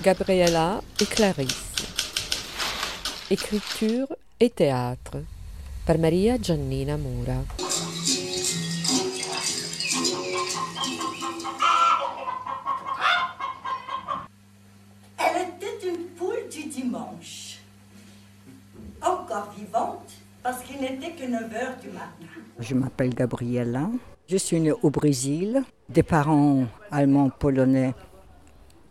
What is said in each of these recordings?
Gabriella et Clarisse. Écriture et théâtre par Maria Giannina Mura. Elle était une poule du dimanche, encore vivante parce qu'il n'était que 9 heures du matin. Je m'appelle Gabriella. Je suis née au Brésil, des parents allemands polonais.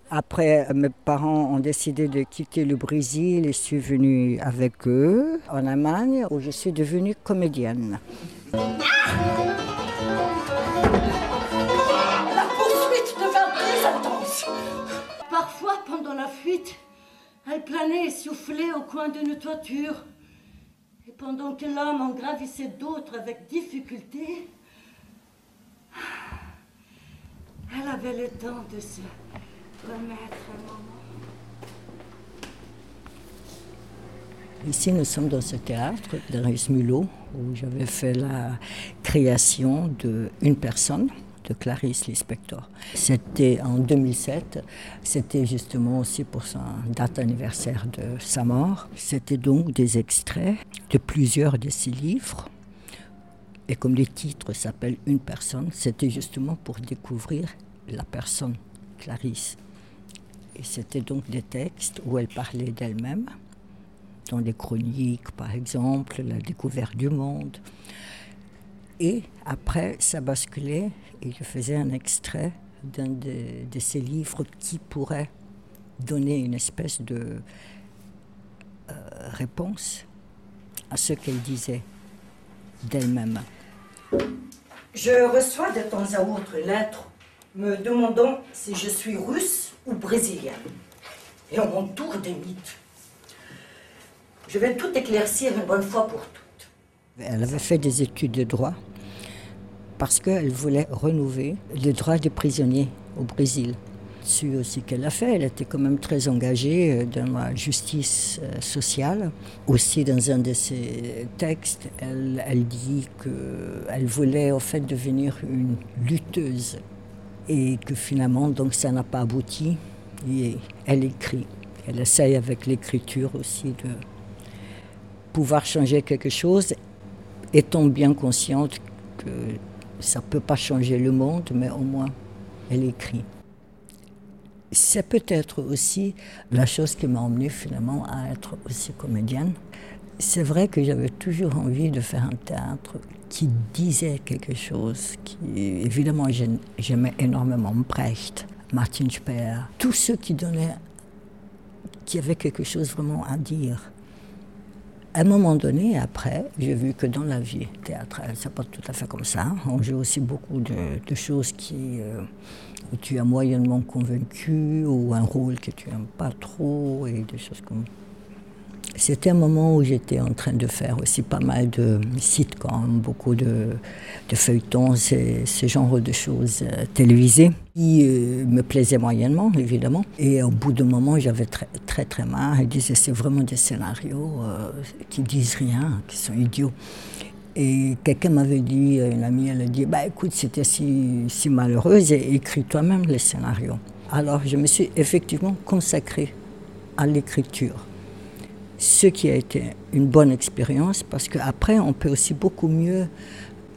Après, mes parents ont décidé de quitter le Brésil et je suis venue avec eux en Allemagne où je suis devenue comédienne. La poursuite devint intense. Parfois, pendant la fuite, elle planait essoufflée au coin d'une toiture. Et pendant que l'homme en gravissait d'autres avec difficulté, elle avait le temps de se. Ici, nous sommes dans ce théâtre de Mulot où j'avais fait la création d'une personne, de Clarisse Lispector. C'était en 2007, c'était justement aussi pour sa date anniversaire de sa mort. C'était donc des extraits de plusieurs de ses livres. Et comme les titres s'appellent Une personne, c'était justement pour découvrir la personne, Clarisse. C'était donc des textes où elle parlait d'elle-même, dans les chroniques par exemple, la découverte du monde. Et après, ça basculait et je un extrait d'un de, de, ces livres qui pourrait donner une espèce de euh, réponse à ce qu'elle disait d'elle-même. Je reçois de temps à autre lettres me demandant si je suis russe ou brésilienne. Et on m'entoure des mythes. Je vais tout éclaircir une bonne fois pour toutes. Elle avait fait des études de droit parce qu'elle voulait renouveler les droits des prisonniers au Brésil. C'est aussi qu'elle a fait. Elle était quand même très engagée dans la justice sociale. Aussi, dans un de ses textes, elle, elle dit qu'elle voulait en fait devenir une lutteuse et que finalement, donc, ça n'a pas abouti. Et elle écrit. Elle essaye avec l'écriture aussi de pouvoir changer quelque chose, étant bien consciente que ça ne peut pas changer le monde, mais au moins, elle écrit. C'est peut-être aussi la chose qui m'a emmenée finalement à être aussi comédienne. C'est vrai que j'avais toujours envie de faire un théâtre qui disait quelque chose. Qui, évidemment, j'aimais énormément Brecht, Martin Speer, tous ceux qui donnaient, qui avaient quelque chose vraiment à dire. À un moment donné, après, j'ai vu que dans la vie théâtrale, c'est pas tout à fait comme ça. On joue aussi beaucoup de, choses qui, euh, où tu es moyennement convaincu, ou un rôle que tu n'aimes pas trop, et des choses comme c'était un moment où j'étais en train de faire aussi pas mal de sitcoms, beaucoup de, feuilletons, ce genre de choses euh, télévisées, qui euh, me plaisaient moyennement, évidemment. Et au bout d'un moment, j'avais très, très, très marre. Je disais, c'est vraiment des scénarios euh, qui disent rien, qui sont idiots. Et quelqu'un m'avait dit, une amie, elle a dit, bah écoute, c'était si, si malheureuse, écris toi-même les scénarios. Alors je me suis effectivement consacrée à l'écriture ce qui a été une bonne expérience parce qu'après, on peut aussi beaucoup mieux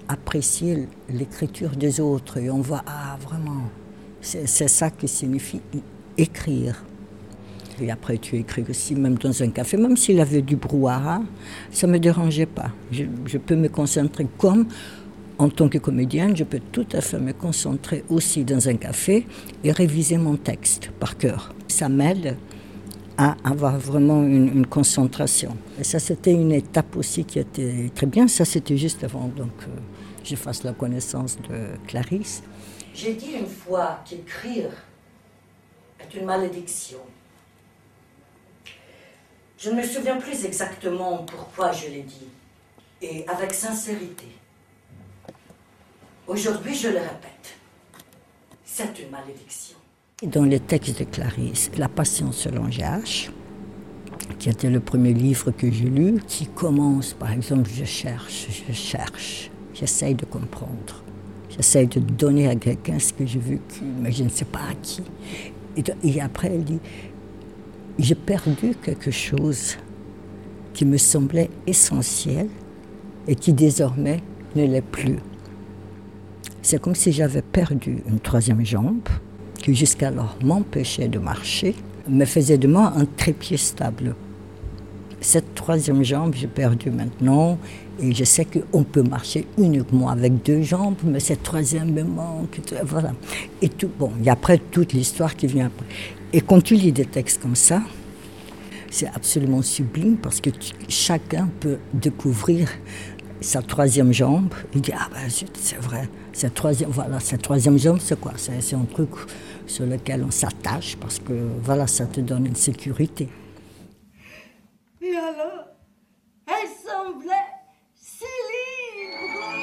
apprécier l'écriture des autres et on voit, ah vraiment, c'est ça qui signifie écrire. Et après, tu écris aussi, même dans un café, même s'il avait du brouhaha, ça ne me dérangeait pas. Je, je peux me concentrer comme en tant que comédienne, je peux tout à fait me concentrer aussi dans un café et réviser mon texte par cœur. Ça m'aide avoir vraiment une, une, concentration. Et ça, c'était une étape aussi qui était très bien. Ça, c'était juste avant donc euh, je fasse la connaissance de Clarisse. J'ai dit une fois qu'écrire est une malédiction. Je ne me souviens plus exactement pourquoi je l'ai dit, et avec sincérité. Aujourd'hui, je le répète, c'est une malédiction. Dans les textes de Clarisse, La Passion selon H, qui était le premier livre que j'ai lu, qui commence par exemple Je cherche, je cherche, j'essaye de comprendre, j'essaye de donner à quelqu'un ce que j'ai vécu, mais je ne sais pas à qui. Et après, elle dit j'ai perdu quelque chose qui me semblait essentiel et qui désormais ne l'est plus. C'est comme si j'avais perdu une troisième jambe qui jusqu'alors m'empêchait de marcher, me faisait de moi un trépied stable. Cette troisième jambe, j'ai perdu maintenant et je sais qu'on peut marcher uniquement avec deux jambes, mais cette troisième me manque. Voilà. Et tout, bon, a après toute l'histoire qui vient après. Et quand tu lis des textes comme ça, c'est absolument sublime parce que chacun peut découvrir sa troisième jambe. Il dit, ah ben c'est vrai, cette troisième, voilà, cette troisième jambe, c'est quoi? C'est un truc sur lequel on s'attache parce que voilà, ça te donne une sécurité. Et alors, elle semblait si libre.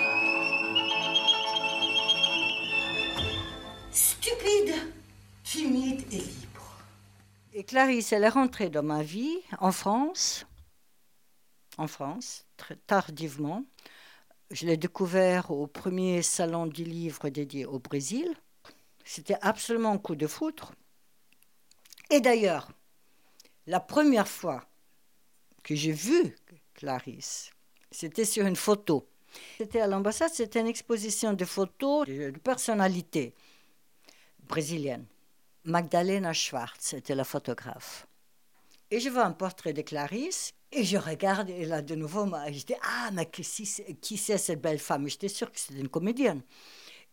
Stupide, timide et libre. Et Clarisse, elle est rentrée dans ma vie en France, en France, tardivement. Je l'ai découvert au premier salon du livre dédié au Brésil. C'était absolument un coup de foudre. Et d'ailleurs, la première fois que j'ai vu Clarisse, c'était sur une photo. C'était à l'ambassade, c'était une exposition de photos de personnalités brésiliennes. Magdalena Schwartz était la photographe. Et je vois un portrait de Clarisse et je regarde et là de nouveau, je dis Ah, mais qui, c'est cette belle femme? J'étais sûre que c'était une comédienne.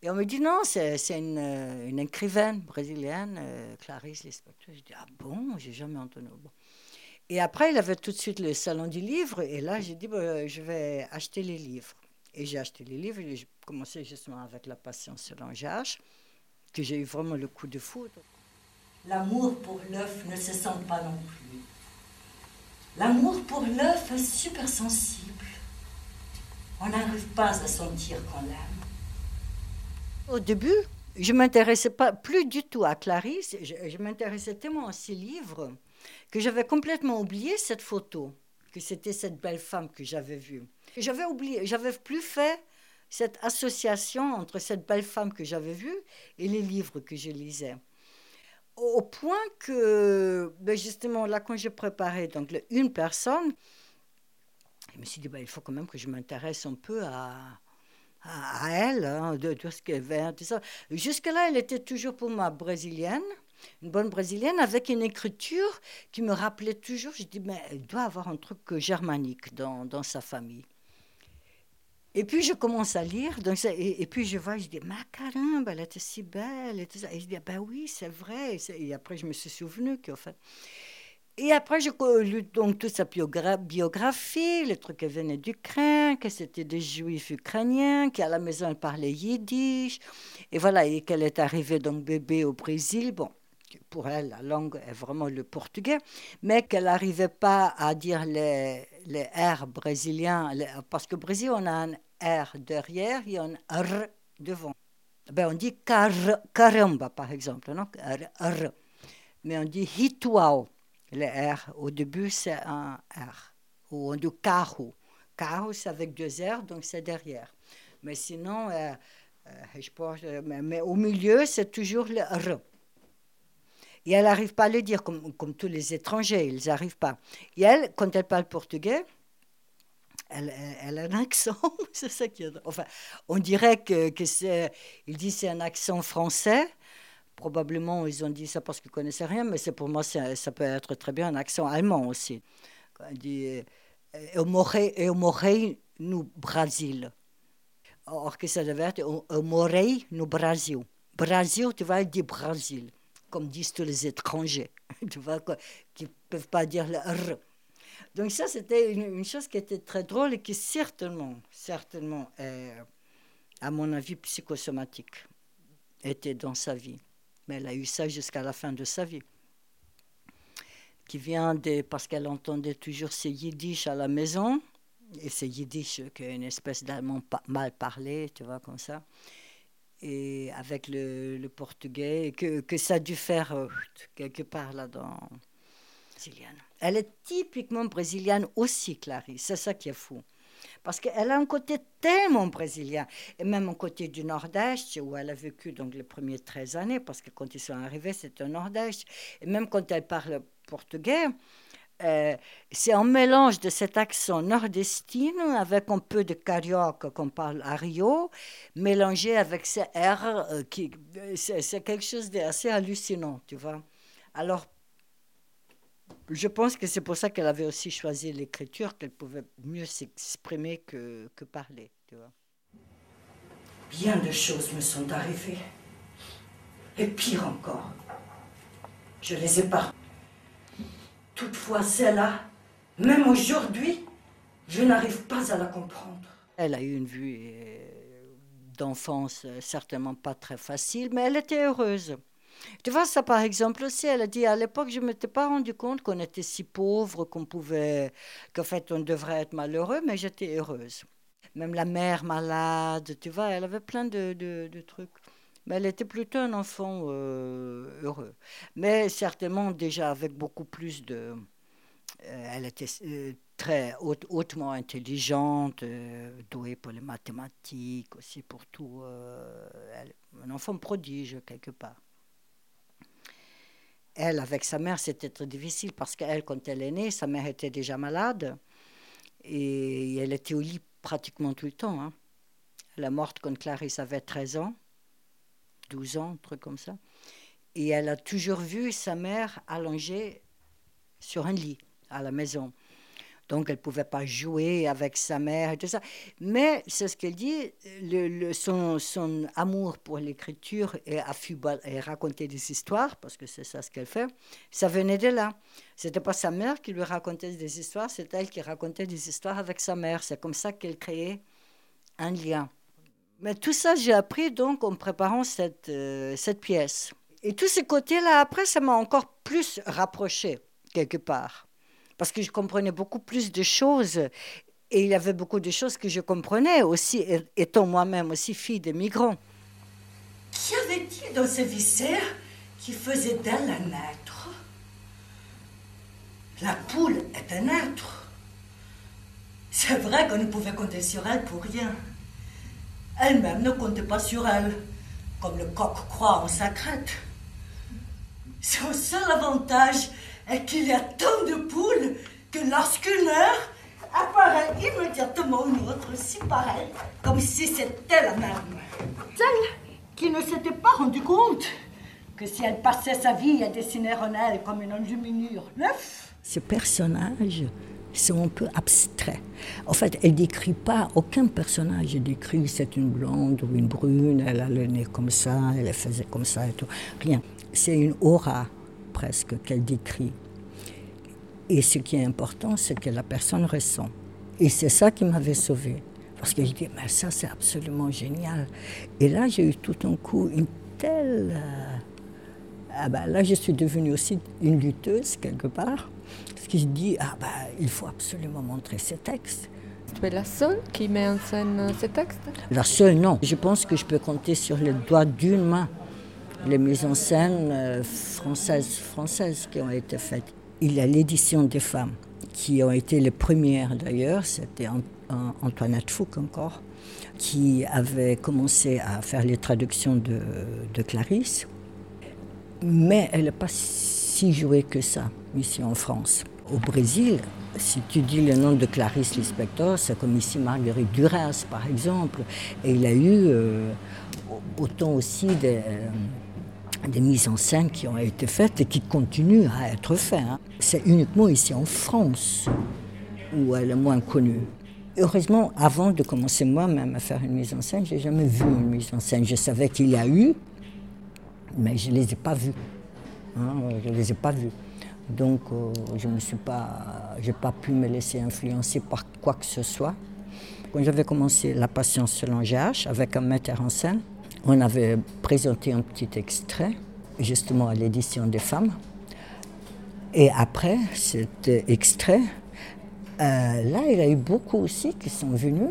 Et on me dit Non, c'est une, euh, une, écrivaine brésilienne, euh, Clarisse Lispector. Je dis Ah bon, j'ai jamais entendu. Et après, il avait tout de suite le salon du livre et là, j'ai dit bah, Je vais acheter les livres. Et j'ai acheté les livres et j'ai commencé justement avec La Patience selon H que j'ai eu vraiment le coup de foudre. L'amour pour l'œuf ne se sent pas non plus. L'amour pour l'œuf est super sensible. On n'arrive pas à sentir qu'on l'aime. Au début, je ne m'intéressais pas plus du tout à Clarisse. Je, m'intéressais tellement à ses livres que j'avais complètement oublié cette photo, que c'était cette belle femme que j'avais vue. J'avais oublié, j'avais plus fait cette association entre cette belle femme que j'avais vue et les livres que je lisais au point que, ben justement, là, quand j'ai préparé donc, une personne, je me suis dit, ben, il faut quand même que je m'intéresse un peu à, à, elle, hein, de, tout ce qu'elle fait, tout ça. Jusque-là, elle était toujours pour moi brésilienne, une bonne brésilienne, avec une écriture qui me rappelait toujours, je dis, mais elle doit avoir un truc germanique dans, dans sa famille. Et puis je commence à lire, donc et, puis je vois, je dis, ma caramba, elle était si belle, et tout ça. Et je dis, ben oui, c'est vrai. Et après, je me suis souvenu qu'en fait. Et après, j'ai lu donc toute sa biographie, les trucs qui venaient d'Ukraine, que c'était des juifs ukrainiens, qu'à la maison, elle parlait yiddish. Et voilà, et qu'elle est arrivée donc bébé au Brésil. Bon, pour elle, la langue est vraiment le portugais, mais qu'elle n'arrivait pas à dire les, les R brésiliens, parce qu'au Brésil, on a un R derrière et un R devant. Ben, on dit car, caramba, par exemple, non? R, mais on dit ritual. Le R, au début, c'est un R. Ou on dit carro. Carro, c'est avec deux R, donc c'est derrière. Mais sinon, euh, euh, je pense, mais, mais, au milieu, c'est toujours le R. Et elle n'arrive pas à le dire, comme, comme tous les étrangers, ils n'arrivent pas. Et elle, quand elle parle portugais, elle, elle, a un accent, c'est ça qui est... Enfin, on dirait que, que c'est... Il dit c'est un accent français. Probablement, ils ont dit ça parce qu'ils ne connaissaient rien, mais pour moi, ça peut être très bien un accent allemand aussi. Il dit « Eu morei no Brasil ». Or que ça devait être « Eu morei no Brasil ». Brasil, tu vois, il dit Brasil comme disent tous les étrangers, tu vois, qui ne peuvent pas dire le R. Donc ça, c'était une, chose qui était très drôle et qui certainement, certainement, à mon avis, psychosomatique, était dans sa vie. Mais elle a eu ça jusqu'à la fin de sa vie. Qui vient de, parce qu'elle entendait toujours ces yiddish à la maison, et ces yiddish qui est une espèce d'allemand mal parlé, tu vois, comme ça et avec le, portugais, que, que, ça a dû faire euh, quelque part là-dedans. Brésilienne. Elle est typiquement brésilienne aussi, Clarisse. C'est ça qui est fou. Parce qu'elle a un côté tellement brésilien, et même un côté du Nord-Est, où elle a vécu donc les premières 13 années, parce que quand ils sont arrivés, c'était au Nord-Est. Et même quand elle parle portugais, euh, c'est un mélange de cet accent nordestino avec un peu de carioca qu'on parle à Rio, mélangé avec ce R, euh, qui, c'est, quelque chose d'assez hallucinant, tu vois. Alors, je pense que c'est pour ça qu'elle avait aussi choisi l'écriture, qu'elle pouvait mieux s'exprimer que, que parler, tu vois. Bien de choses me sont arrivées. Et pire encore, je les ai pas. Toutefois, celle-là, même aujourd'hui, je n'arrive pas à la comprendre. Elle a eu une vue euh, d'enfance euh, certainement pas très facile, mais elle était heureuse. Tu vois, ça par exemple aussi, elle a dit à l'époque, je ne m'étais pas rendu compte qu'on était si pauvre, qu'on pouvait, qu'en fait on devrait être malheureux, mais j'étais heureuse. Même la mère malade, tu vois, elle avait plein de, de trucs. Mais elle était plutôt un enfant euh, heureux. Mais certainement déjà avec beaucoup plus de... Euh, elle était euh, très hautement intelligente, douée pour les mathématiques, aussi pour tout. un enfant prodige quelque part. Elle, avec sa mère, c'était très difficile parce qu'elle, quand elle est née, sa mère était déjà malade et elle était au lit pratiquement tout le temps. Hein. Elle est morte quand Clarisse avait 13 ans. 12 ans, un truc comme ça. Et elle a toujours vu sa mère allongée sur un lit à la maison. Donc, elle ne pouvait pas jouer avec sa mère et tout ça. Mais c'est ce qu'elle dit, son, son, amour pour l'écriture et, et raconter des histoires, parce que c'est ça ce qu'elle fait, ça venait de là. C'était pas sa mère qui lui racontait des histoires, c'est elle qui racontait des histoires avec sa mère. C'est comme ça qu'elle créait un lien. Mais tout ça, j'ai appris donc en préparant cette, euh, cette pièce. Et tous ces côtés-là, après, ça m'a encore plus rapproché, quelque part. Parce que je comprenais beaucoup plus de choses. Et il y avait beaucoup de choses que je comprenais aussi, étant moi-même aussi fille de migrants. Qu'y avait-il dans ces viscères qui faisait d'elle un être? La poule est un être. C'est vrai qu'on ne pouvait compter sur elle pour rien. Elle-même ne comptait pas sur elle, comme le coq croit en sa crête. Son seul avantage est qu'il y a tant de poules que lorsqu'une heure apparaît immédiatement une autre si pareille, comme si c'était la même. Celle qui ne s'était pas rendu compte que si elle passait sa vie à dessiner en elle comme une enluminure neuf. Ce personnage sont un peu abstraits. En fait, elle décrit pas aucun personnage. Elle décrit c'est une blonde ou une brune, elle a le nez comme ça, elle faisait comme ça et tout. Rien. C'est une aura presque qu'elle décrit. Et ce qui est important, c'est que la personne ressent. Et c'est ça qui m'avait sauvée. Parce que je dis, mais ça, c'est absolument génial. Et là, j'ai eu tout un coup une telle. Euh, ah ben, là, je suis devenue aussi une lutteuse, quelque part qui se dit ah bah, il faut absolument montrer ces textes. Tu es la seule qui met en scène ces textes? La seule, non. Je pense que je peux compter sur les doigts d'une main les mises en scène euh, françaises, qui ont été faites. Il y a l'édition des femmes, qui ont été les premières d'ailleurs, c'était Antoinette Fouque encore, qui avait commencé à faire les traductions de, de Clarisse, mais elle n'est pas si jouée que ça ici en France. Au Brésil, si tu dis le nom de Clarice Lispector, c'est comme ici Marguerite Duras, par exemple. Et il a eu euh, autant aussi des, euh, des, mises en scène qui ont été faites et qui continuent à être faites. Hein. C'est uniquement ici en France où elle est moins connue. Heureusement, avant de commencer moi-même à faire une mise en scène, j'ai jamais vu une mise en scène. Je savais qu'il y a eu, mais je ne les ai pas vus. Hein, je ne les ai pas vus. Donc, euh, je n'ai pas, pas pu me laisser influencer par quoi que ce soit. Quand j'avais commencé La Patience selon GH avec un metteur en scène, on avait présenté un petit extrait, justement à l'édition des femmes. Et après cet extrait, euh, là, il y a eu beaucoup aussi qui sont venus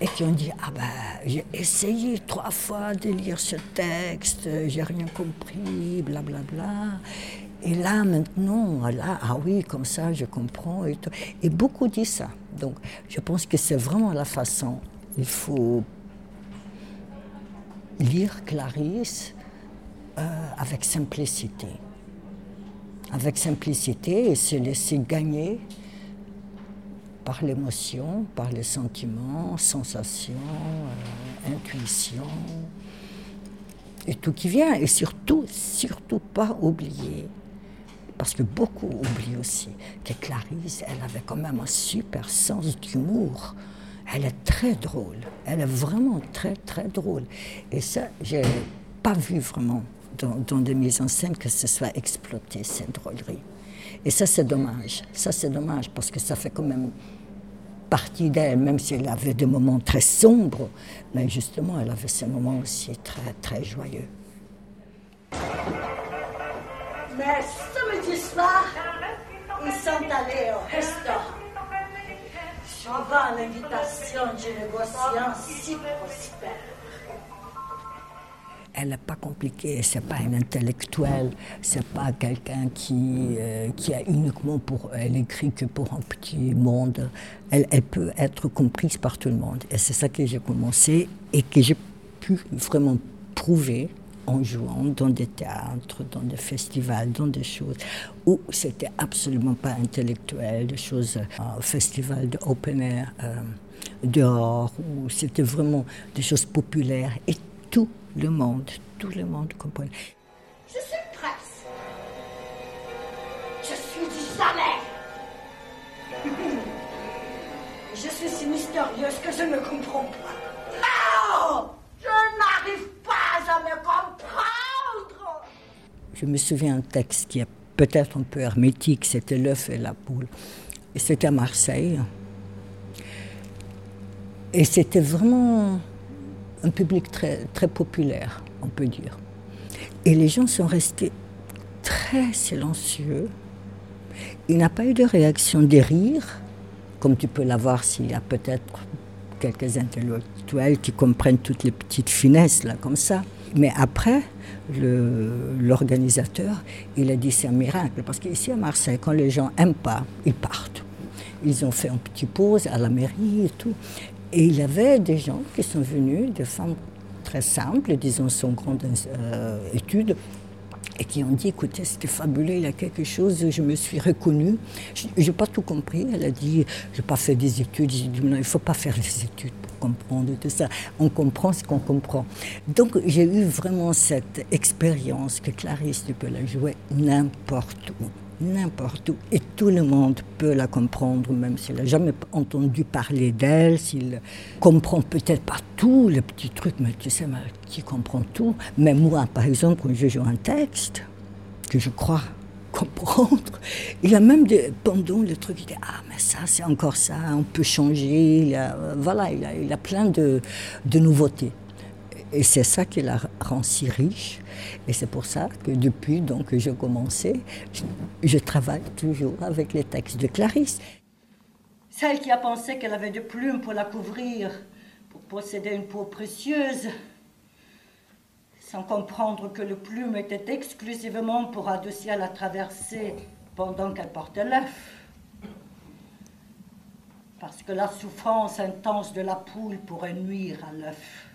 et qui ont dit Ah ben, j'ai essayé trois fois de lire ce texte, j'ai rien compris, blablabla. Bla, bla. Et là, maintenant, là, ah oui, comme ça, je comprends. Et, et beaucoup disent ça. Donc, je pense que c'est vraiment la façon. Il faut lire Clarisse euh, avec simplicité. avec simplicité et se laisser gagner par l'émotion, par les sentiments, sensations, euh, intuitions et tout qui vient. Et surtout, surtout pas oublier, parce que beaucoup oublient aussi, que Clarisse, elle avait quand même un super sens d'humour. Elle est très drôle. Elle est vraiment très, très drôle. Et ça, j'ai pas vu vraiment dans, des mises en scène que ce soit exploité, cette drôlerie. Et ça, c'est dommage. Ça, c'est dommage parce que ça fait quand même partie d'elle, même si elle avait des moments très sombres. Mais justement, elle avait ces moments aussi très, très joyeux. Mais samedi soir, ils sont allés au restaurant. Suivant l'invitation du négociant si prospère. Elle n'est pas compliquée, c'est pas une intellectuelle, c'est pas quelqu'un qui, euh, qui a uniquement pour. Elle écrit que pour un petit monde. Elle peut être comprise par tout le monde. Et c'est ça que j'ai commencé et que j'ai pu vraiment prouver en jouant dans des théâtres, dans des festivals, dans des choses où c'était absolument pas intellectuel, des choses, un festival de open air euh, dehors, où c'était vraiment des choses populaires et tout le monde, tout le monde comprend. Je suis presse. Je suis du jamais. Je suis si mystérieuse que je ne comprends Je me souviens un texte qui est peut-être un peu hermétique, c'était l'œuf et la poule. Et c'était à Marseille. Et c'était vraiment un public très, très populaire, on peut dire. Et les gens sont restés très silencieux. Il n'a pas eu de réaction des rires, comme tu peux l'avoir s'il y a peut-être quelques intellectuels qui comprennent toutes les petites finesses, là, comme ça. Mais après, l'organisateur, il a dit c'est un miracle, parce qu'ici à Marseille, quand les gens n'aiment pas, ils partent. Ils ont fait un petit pause à la mairie et tout. Et il y avait des gens qui sont venus, des femmes très simples, disons sans grande euh, étude, et qui ont dit, écoutez, c'était fabuleux, il y a quelque chose, je me suis reconnue. Je n'ai pas tout compris. Elle a dit, je n'ai pas fait des études. J'ai dit, non, il ne faut pas faire des études comprendre tout ça. On comprend ce qu'on comprend. Donc j'ai eu vraiment cette expérience que Clarisse, tu peux la jouer n'importe où n'importe où. Et tout le monde peut la comprendre, même s'il n'a jamais entendu parler d'elle, s'il comprend peut-être pas tout le petit truc, mais tu sais, qui comprend tout. Mais moi, par exemple, quand je joue un texte, que je crois comprendre, il a même des, pendant le truc, il dit Ah, mais ça, c'est encore ça, on peut changer. Il a, voilà, il a, il a plein de, de nouveautés. Et c'est ça qui la rend si riche. Et c'est pour ça que depuis donc, que j'ai commencé, je, je, travaille toujours avec les textes de Clarisse. Celle qui a pensé qu'elle avait des plumes pour la couvrir, pour posséder une peau précieuse, sans comprendre que le plume était exclusivement pour adoucir la traversée pendant qu'elle portait l'œuf. Parce que la souffrance intense de la poule pourrait nuire à l'œuf.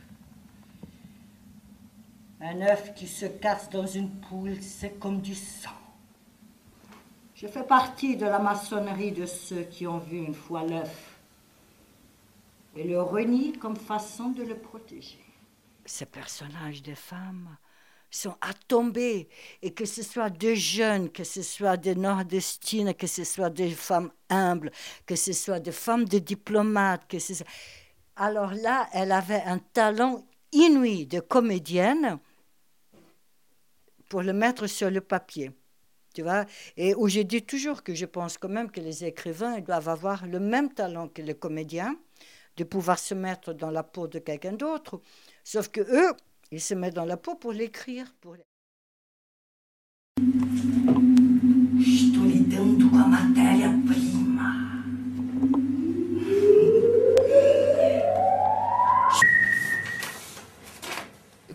Un œuf qui se casse dans une poule, c'est comme du sang. Je fais partie de la maçonnerie de ceux qui ont vu une fois l'œuf et le renient comme façon de le protéger. Ces personnages de femmes sont à tomber, et que ce soit des jeunes, que ce soit des nordestines, que ce soit des femmes humbles, que ce soit des femmes de diplomates. Alors là, elle avait un talent inouï de comédienne pour le mettre sur le papier. Tu vois? Et où je dis toujours que je pense quand même que les écrivains doivent avoir le même talent que les comédiens, de pouvoir se mettre dans la peau de quelqu'un d'autre. Sauf que eux, ils se mettent dans la peau pour l'écrire. Pour... Estou lidando com a matéria-prima.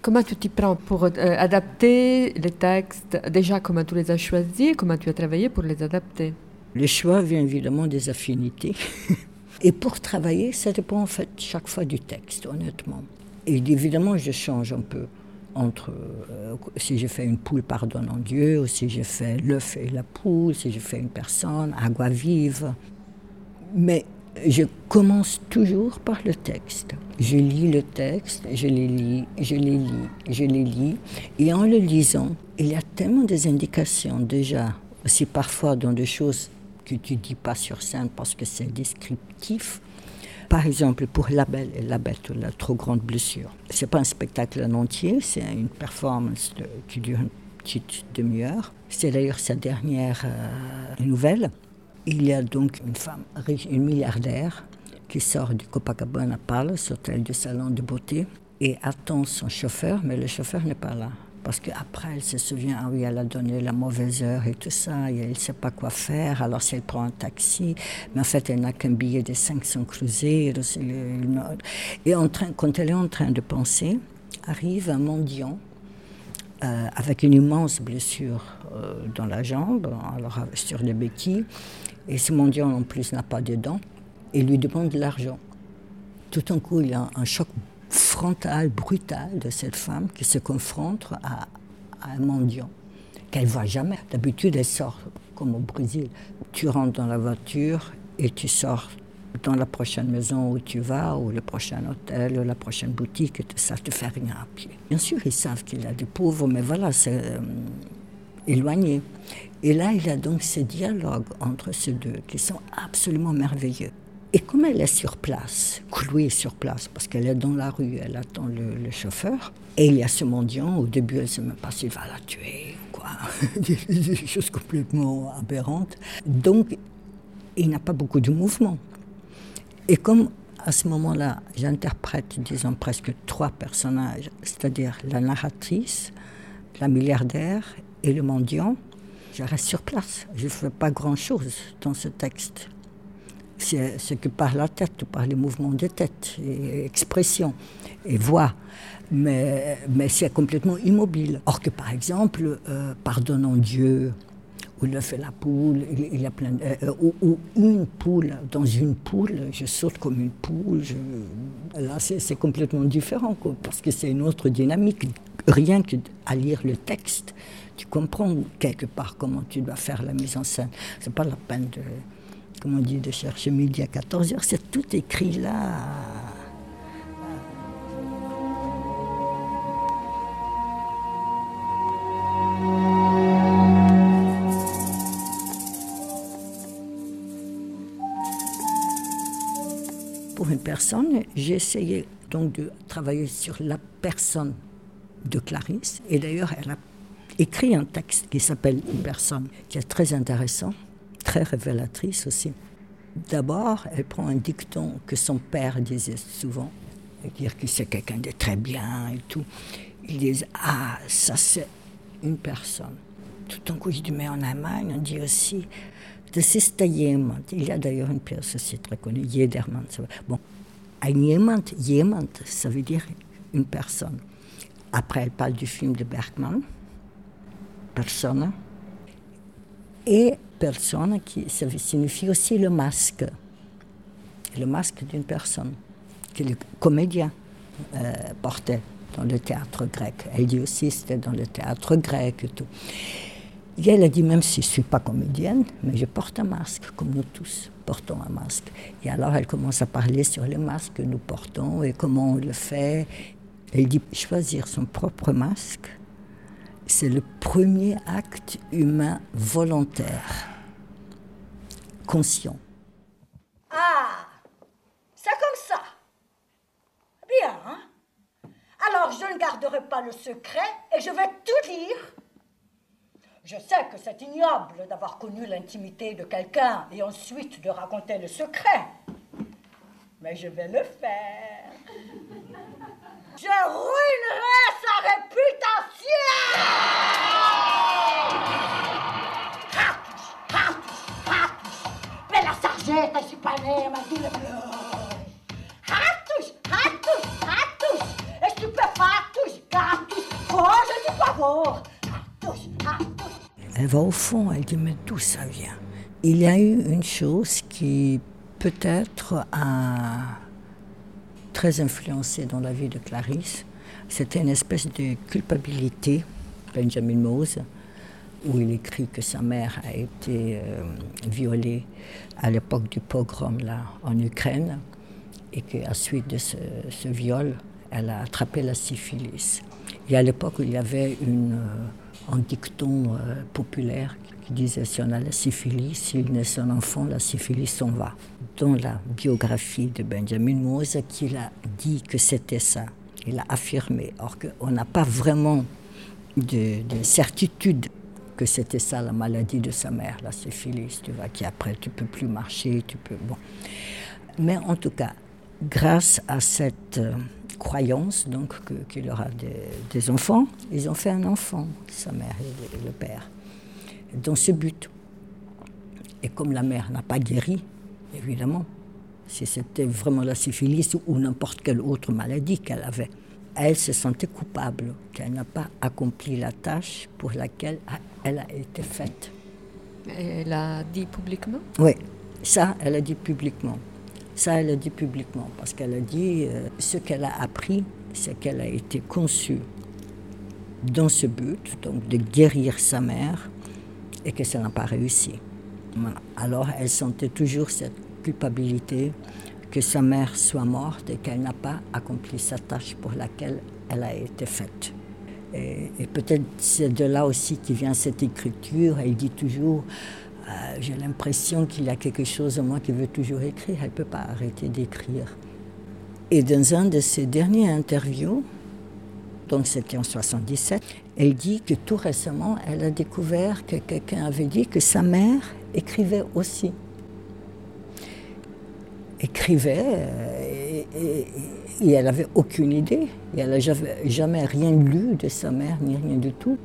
Comment tu t'y prends pour euh, adapter les textes Déjà, comment tu les as choisis Comment tu as travaillé pour les adapter? Le choix vient évidemment des affinités. Et pour travailler, ça dépend en fait chaque fois du texte, honnêtement. Et évidemment, je change un peu. entre euh, si je fais une poule, pardonnant Dieu, ou si je fais l'œuf et la poule, si je fais une personne, agua vive. Mais je commence toujours par le texte. Je lis le texte, je les lis, je les lis, je les lis. Et en le lisant, il y a tellement des indications déjà, aussi parfois dans des choses que tu dis pas sur scène parce que c'est descriptif. Par exemple, pour La Belle et la Bête, la trop grande blessure. C'est pas un spectacle en entier, c'est une performance qui dure une petite demi-heure. C'est d'ailleurs sa dernière euh, nouvelle. Il y a donc une femme riche, une milliardaire, qui sort du Copacabana Palace, hôtel du salon de beauté, et attend son chauffeur, mais le chauffeur n'est pas là. Parce qu'après, elle se souvient, ah oui, elle a donné la mauvaise heure et tout ça, et elle ne sait pas quoi faire. Alors, si elle prend un taxi, mais en fait, elle n'a qu'un billet de 500 cruzeiro. Et en train, quand elle est en train de penser, arrive un mendiant euh, avec une immense blessure euh, dans la jambe, alors sur les béquilles, et ce mendiant en plus n'a pas de dents, et lui demande de l'argent. Tout d'un coup, il a un choc frontal, brutal de cette femme qui se confronte à, un mendiant qu'elle voit jamais. D'habitude, elle sort comme au Brésil. Tu rentres dans la voiture et tu sors dans la prochaine maison où tu vas, ou le prochain hôtel, ou la prochaine boutique, et tout ça, te fait rien à pied. Bien sûr, ils savent qu'il a des pauvres, mais voilà, c'est euh, éloigné. Et là, il y a donc ces dialogues entre ces deux qui sont absolument merveilleux. Et comme elle est sur place, Chloé est sur place, parce qu'elle est dans la rue, elle attend le, chauffeur, et il y a ce mendiant, au début elle ne sait même pas s'il va la tuer, quoi. des choses complètement aberrantes. Donc, il n'a pas beaucoup de mouvement. Et comme à ce moment-là, j'interprète, disons, presque trois personnages, c'est-à-dire la narratrice, la milliardaire et le mendiant, je reste sur place. Je ne fais pas grand-chose dans ce texte. C'est ce que par la tête, par les mouvements de tête, et expression et voix. Mais, mais c'est complètement immobile. Or que, par exemple, euh, Pardonnons Dieu, ou l'œuf et la poule, il a plein euh, ou, une poule, dans une poule, je saute comme une poule. là, c'est complètement différent, parce que c'est une autre dynamique. Rien qu'à lire le texte, tu comprends quelque part comment tu dois faire la mise en scène. C'est pas la peine de, comme on dit, de chercher midi à 14 heures. C'est tout écrit là. Pour une personne, j'ai essayé donc de travailler sur la personne de Clarisse. Et d'ailleurs, elle a écrit un texte qui s'appelle Une personne, qui est très intéressant, très révélatrice aussi. D'abord, elle prend un dicton que son père disait souvent, dire que c'est quelqu'un de très bien et tout. Il disait Ah, ça c'est une personne. Tout d'un coup, je dis Mais en Allemagne, on dit aussi Das ist jemand. Il y a d'ailleurs une pièce aussi très connue, Jedermann. Bon, ein jemand, jemand, ça veut dire une personne. Après, elle parle du film de Bergman, personne. Et personne qui signifie aussi le masque. Le masque d'une personne que le comédien euh, portait dans le théâtre grec. Elle dit aussi c'était dans le théâtre grec et tout. Et elle a dit même si je ne suis pas comédienne, mais je porte un masque, comme nous tous portons un masque. Et alors elle commence à parler sur les masques que nous portons et comment on le fait. Elle dit choisir son propre masque, c'est le premier acte humain volontaire, Ah, c'est comme ça. Bien. Hein? Alors je ne garderai pas le secret et je vais tout dire. Je sais que c'est ignoble d'avoir connu l'intimité de quelqu'un et ensuite de raconter le secret. Mais je vais le faire. Je au fond, elle dit mais d'où ça vient? Il y a eu une chose qui peut-être a très influencé dans la vie de Clarisse, C'était une espèce de culpabilité, Benjamin Mose, où il écrit que sa mère a été euh, violée à l'époque du pogrom là, en Ukraine et qu'à suite de ce, viol, elle a attrapé la syphilis. Et à l'époque, il y avait une, euh, un dicton euh, populaire qui disait si on a la syphilis, s'il naît son enfant, la syphilis s'en va. Dans la biographie de Benjamin Mose, qu'il a dit que c'était ça. Il a affirmé. Or qu'on n'a pas vraiment de, de certitude que c'était ça la maladie de sa mère, la syphilis, tu vois, qui après tu peux plus marcher, tu peux bon. Mais en tout cas, grâce à cette euh, croyance donc qu'il aura des, enfants, ils ont fait un enfant, sa mère et le, père, dans ce but. Et comme la mère n'a pas guéri, évidemment, si c'était vraiment la syphilis ou n'importe quelle autre maladie qu'elle avait, elle se sentait coupable qu'elle n'a pas accompli la tâche pour laquelle elle a été faite. Elle a dit publiquement? Oui, ça, elle a dit publiquement. Ça, elle a dit publiquement, parce qu'elle a dit euh, ce qu'elle a appris, c'est qu'elle a été conçue dans ce but, donc de guérir sa mère, et que ça n'a pas réussi. Alors, elle sentait toujours cette culpabilité que sa mère soit morte et qu'elle n'a pas accompli sa tâche pour laquelle elle a été faite. Et, peut-être c'est de là aussi qui vient cette écriture. Elle dit toujours, euh, j'ai l'impression qu'il y a quelque chose en moi qui veut toujours écrire. Elle ne peut pas arrêter d'écrire. Et dans un de ses derniers interviews, donc c'était en 77, elle dit que tout récemment, elle a découvert que quelqu'un avait dit que sa mère écrivait aussi écrivait euh, et, elle n'avait aucune idée. Elle n'a jamais, rien lu de sa mère, ni rien du tout.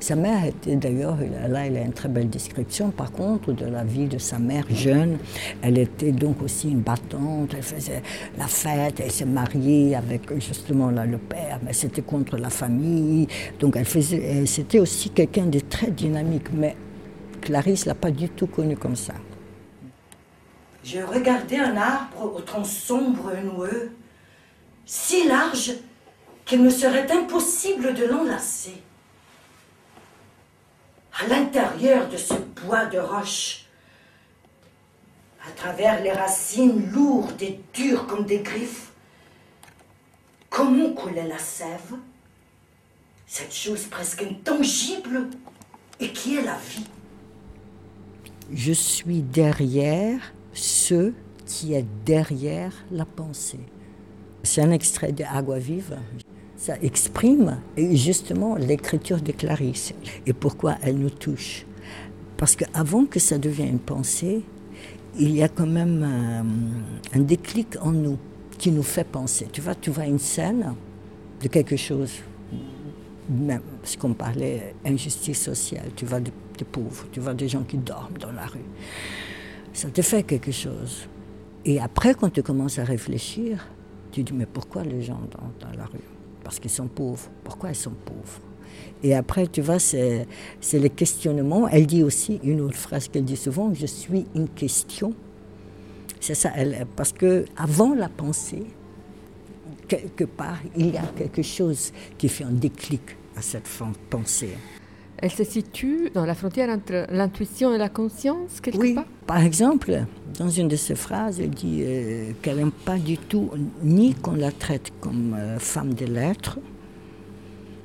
Sa mère était d'ailleurs, là elle a une très belle description par contre de la vie de sa mère jeune. Elle était donc aussi une battante, elle faisait la fête, elle s'est mariée avec justement là, le père, mais c'était contre la famille. Donc elle faisait, c'était aussi quelqu'un de très dynamique, mais Clarisse l'a pas du tout connue comme ça. Je regardais un arbre au tronc sombre et noueux, si large qu'il me serait impossible de l'enlacer. À l'intérieur de ce bois de roche, à travers les racines lourdes et dures comme des griffes, comment coulait la sève? Cette chose presque intangible et qui est la vie. Je suis derrière ce qui est derrière la pensée. C'est un extrait de Agua Vive. Ça exprime justement l'écriture de Clarisse et pourquoi elle nous touche? Parce qu'avant que ça devienne une pensée, il y a quand même un, déclic en nous qui nous fait penser. Tu vois, tu vois une scène de quelque chose, même ce qu'on parlait, injustice sociale, tu vois des pauvres, tu vois des gens qui dorment dans la rue ça te fait quelque chose. Et après, quand tu commences à réfléchir, tu dis, mais pourquoi les gens dans, dans la rue? Parce qu'ils sont pauvres. Pourquoi ils sont pauvres? Et après, tu vois, c'est, le questionnement. Elle dit aussi une autre phrase qu'elle dit souvent, je suis une question. C'est ça, parce que avant la pensée, quelque part, il y a quelque chose qui fait un déclic à cette pensée. Elle se situe dans la frontière entre l'intuition et la conscience, quelque oui. part? Par exemple, dans une de ses phrases, elle dit euh, qu'elle n'aime pas du tout ni qu'on la traite comme euh, femme de lettres,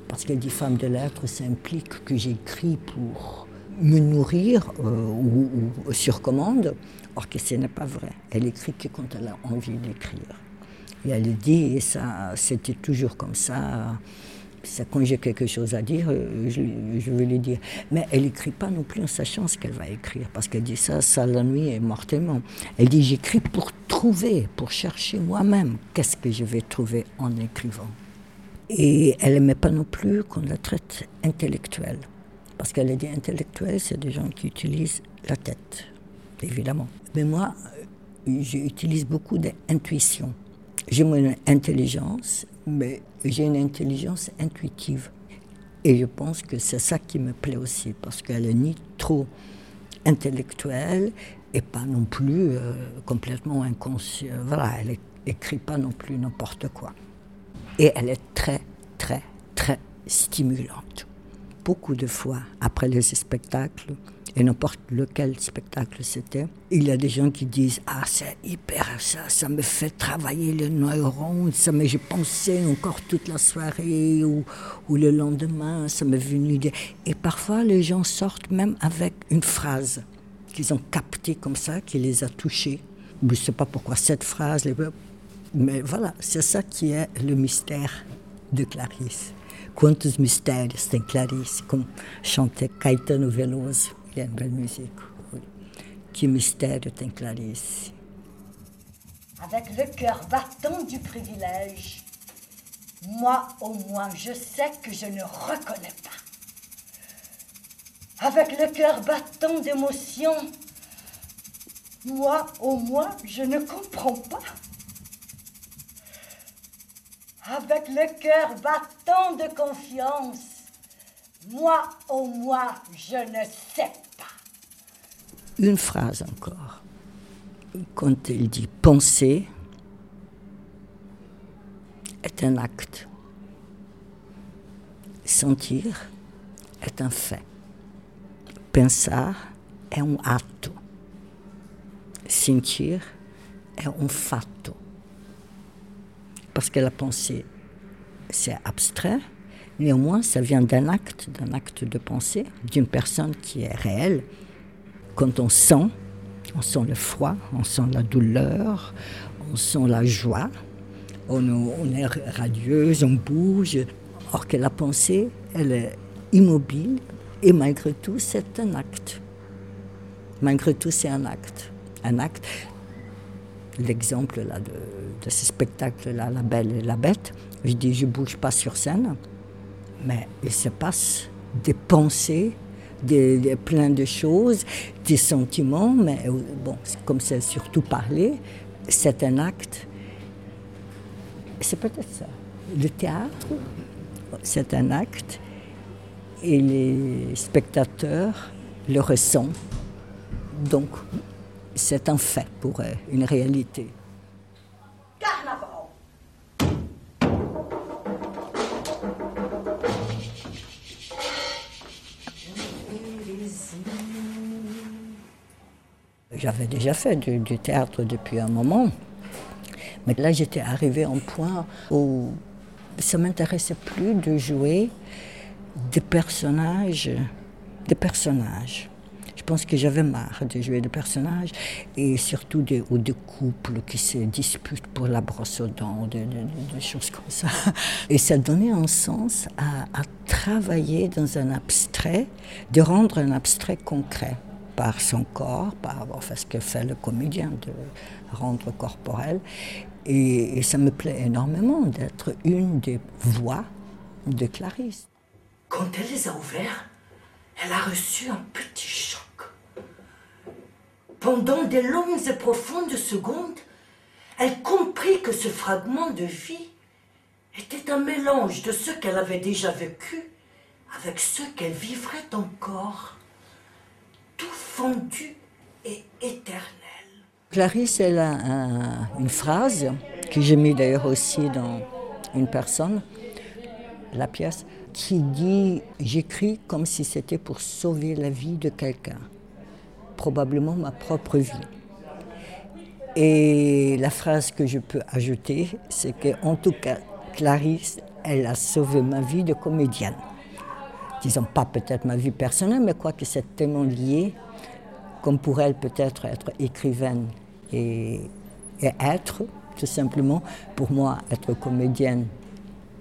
parce qu'elle dit femme de lettres, ça implique que j'écris pour me nourrir euh, ou, ou, sur commande, or que ce n'est pas vrai. Elle écrit que quand elle a envie d'écrire. Et elle dit, et ça, c'était toujours comme ça quand j'ai quelque chose à dire, euh, je, vais lui dire. Mais elle n'écrit pas non plus en sachant ce qu'elle va écrire, parce qu'elle dit ça, ça l'ennuie mortellement. Elle dit j'écris pour trouver, pour chercher moi-même qu'est-ce que je vais trouver en écrivant. Et elle n'aimait pas non plus qu'on la traite intellectuelle, parce qu'elle a dit intellectuelle, c'est des gens qui utilisent la tête, évidemment. Mais moi, j'utilise beaucoup d'intuition. J'ai mon intelligence, mais j'ai une intelligence intuitive. Et je pense que c'est ça qui me plaît aussi, parce qu'elle est ni trop intellectuelle et pas non plus euh, complètement inconsciente. Voilà, elle n'écrit pas non plus n'importe quoi. Et elle est très, très très stimulante. Beaucoup de fois, après les spectacles, et n'importe lequel spectacle c'était, il y a des gens qui disent Ah, c'est hyper ça, ça me fait travailler les neurones, ça me, j'ai pensé encore toute la soirée ou, le lendemain, ça m'est venu. Et parfois, les gens sortent même avec une phrase qu'ils ont captée comme ça, qui les a touchés. Je ne sais pas pourquoi cette phrase, mais voilà, c'est ça qui est le mystère de Clarisse. Quantos mistérios tem Clarice, comme chantait Caetano Veloso. Il y a une belle musique. Oui. Mystère tem Clarice. Avec le cœur battant du privilège, moi au moins je sais que je ne reconnais pas. Avec le cœur battant d'émotion, moi au moins je ne comprends pas. Avec le cœur battant de confiance, moi au moins je ne sais. Une phrase encore. Quand il dit penser est un acte. Sentir est un fait. Pensar é um ato. Sentir é um fato. Parce que la pensée, c'est abstrait, Néanmoins, ça vient d'un acte, d'un acte de pensée, d'une personne qui est réelle. Quand on sent, on sent le froid, on sent la douleur, on sent la joie, on, est radieuse, on bouge. Or que la pensée, elle est immobile et malgré tout, c'est un acte. Malgré tout, c'est un acte. Un acte. L'exemple là de, de ce spectacle-là, La Belle et la Bête, je dis, je bouge pas sur scène, mais il se passe des pensées, des, plein de choses, des sentiments, mais euh, bon, comme c'est surtout parler, c'est un acte. C'est peut-être ça. Le théâtre, c'est un acte et les spectateurs le ressentent. Donc, c'est un fait pour eux, une réalité. J'avais déjà fait du, théâtre depuis un moment. Mais là, j'étais arrivée à un point où ça m'intéressait plus de jouer des personnages, des personnages. Je pense que j'avais marre de jouer des personnages et surtout des, ou des couples qui se disputent pour la brosse aux dents, des, choses comme ça. Et ça donnait un sens à travailler dans un abstrait, de rendre un abstrait concret par son corps, par ce que fait le comédien de rendre corporel. Et, ça me plaît énormément d'être une des voix de Clarisse. Quand elle les a ouverts, elle a reçu un petit choc. Pendant des longues et profondes secondes, elle comprit que ce fragment de vie était un mélange de ce qu'elle avait déjà vécu avec ce qu'elle vivrait encore tout et éternel. Clarisse, elle a une phrase que j'ai mis d'ailleurs aussi dans une personne, la pièce, qui dit J'écris comme si c'était pour sauver la vie de quelqu'un, probablement ma propre vie. Et la phrase que je peux ajouter, c'est que en tout cas, Clarisse, elle a sauvé ma vie de comédienne disons pas peut-être ma vie personnelle, mais quoi que c'est tellement lié, comme pour elle peut-être être écrivaine et, être, tout simplement, pour moi, être comédienne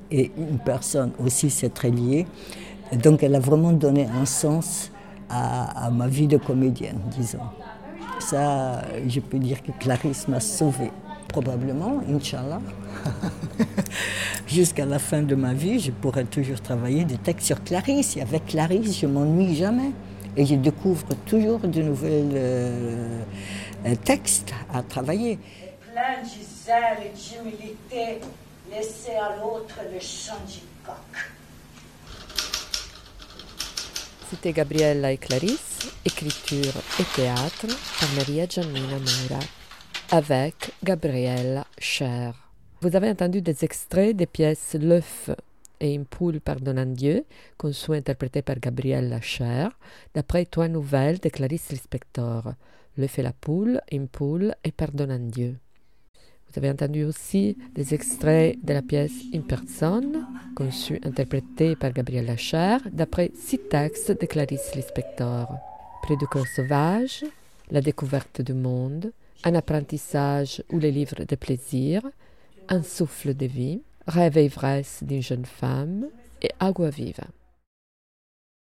et une personne aussi, c'est très lié. donc elle a vraiment donné un sens à, à ma vie de comédienne, disons. Ça, je peux dire que Clarisse m'a sauvée probablement, Inch'Allah. Jusqu'à la fin de ma vie, je pourrais toujours travailler des textes sur Clarisse. Et avec Clarisse, je m'ennuie jamais. Et je découvre toujours de nouveaux euh, euh, textes à travailler. Plein de zèle et d'humilité, laisser à l'autre le chant du coq. C'était Gabriella et Clarisse, écriture et théâtre par Maria Giannina Moura avec Gabriella Cher. Vous avez entendu des extraits des pièces L'œuf et Une poule pardonnant Dieu, conçu et interprété par Gabriel Lacher, d'après trois nouvelles de Clarice Lispector, Le fait la poule, Une poule et Pardonnant Dieu. Vous avez entendu aussi des extraits de la pièce Une personne, conçue interprétée par Gabriel Lacher, d'après six textes de Clarice Lispector. Près du corps sauvage, La découverte du monde, Un apprentissage ou les livres de plaisir, Un souffle de vie, Rêve et ivresse d'une jeune femme et Agua viva.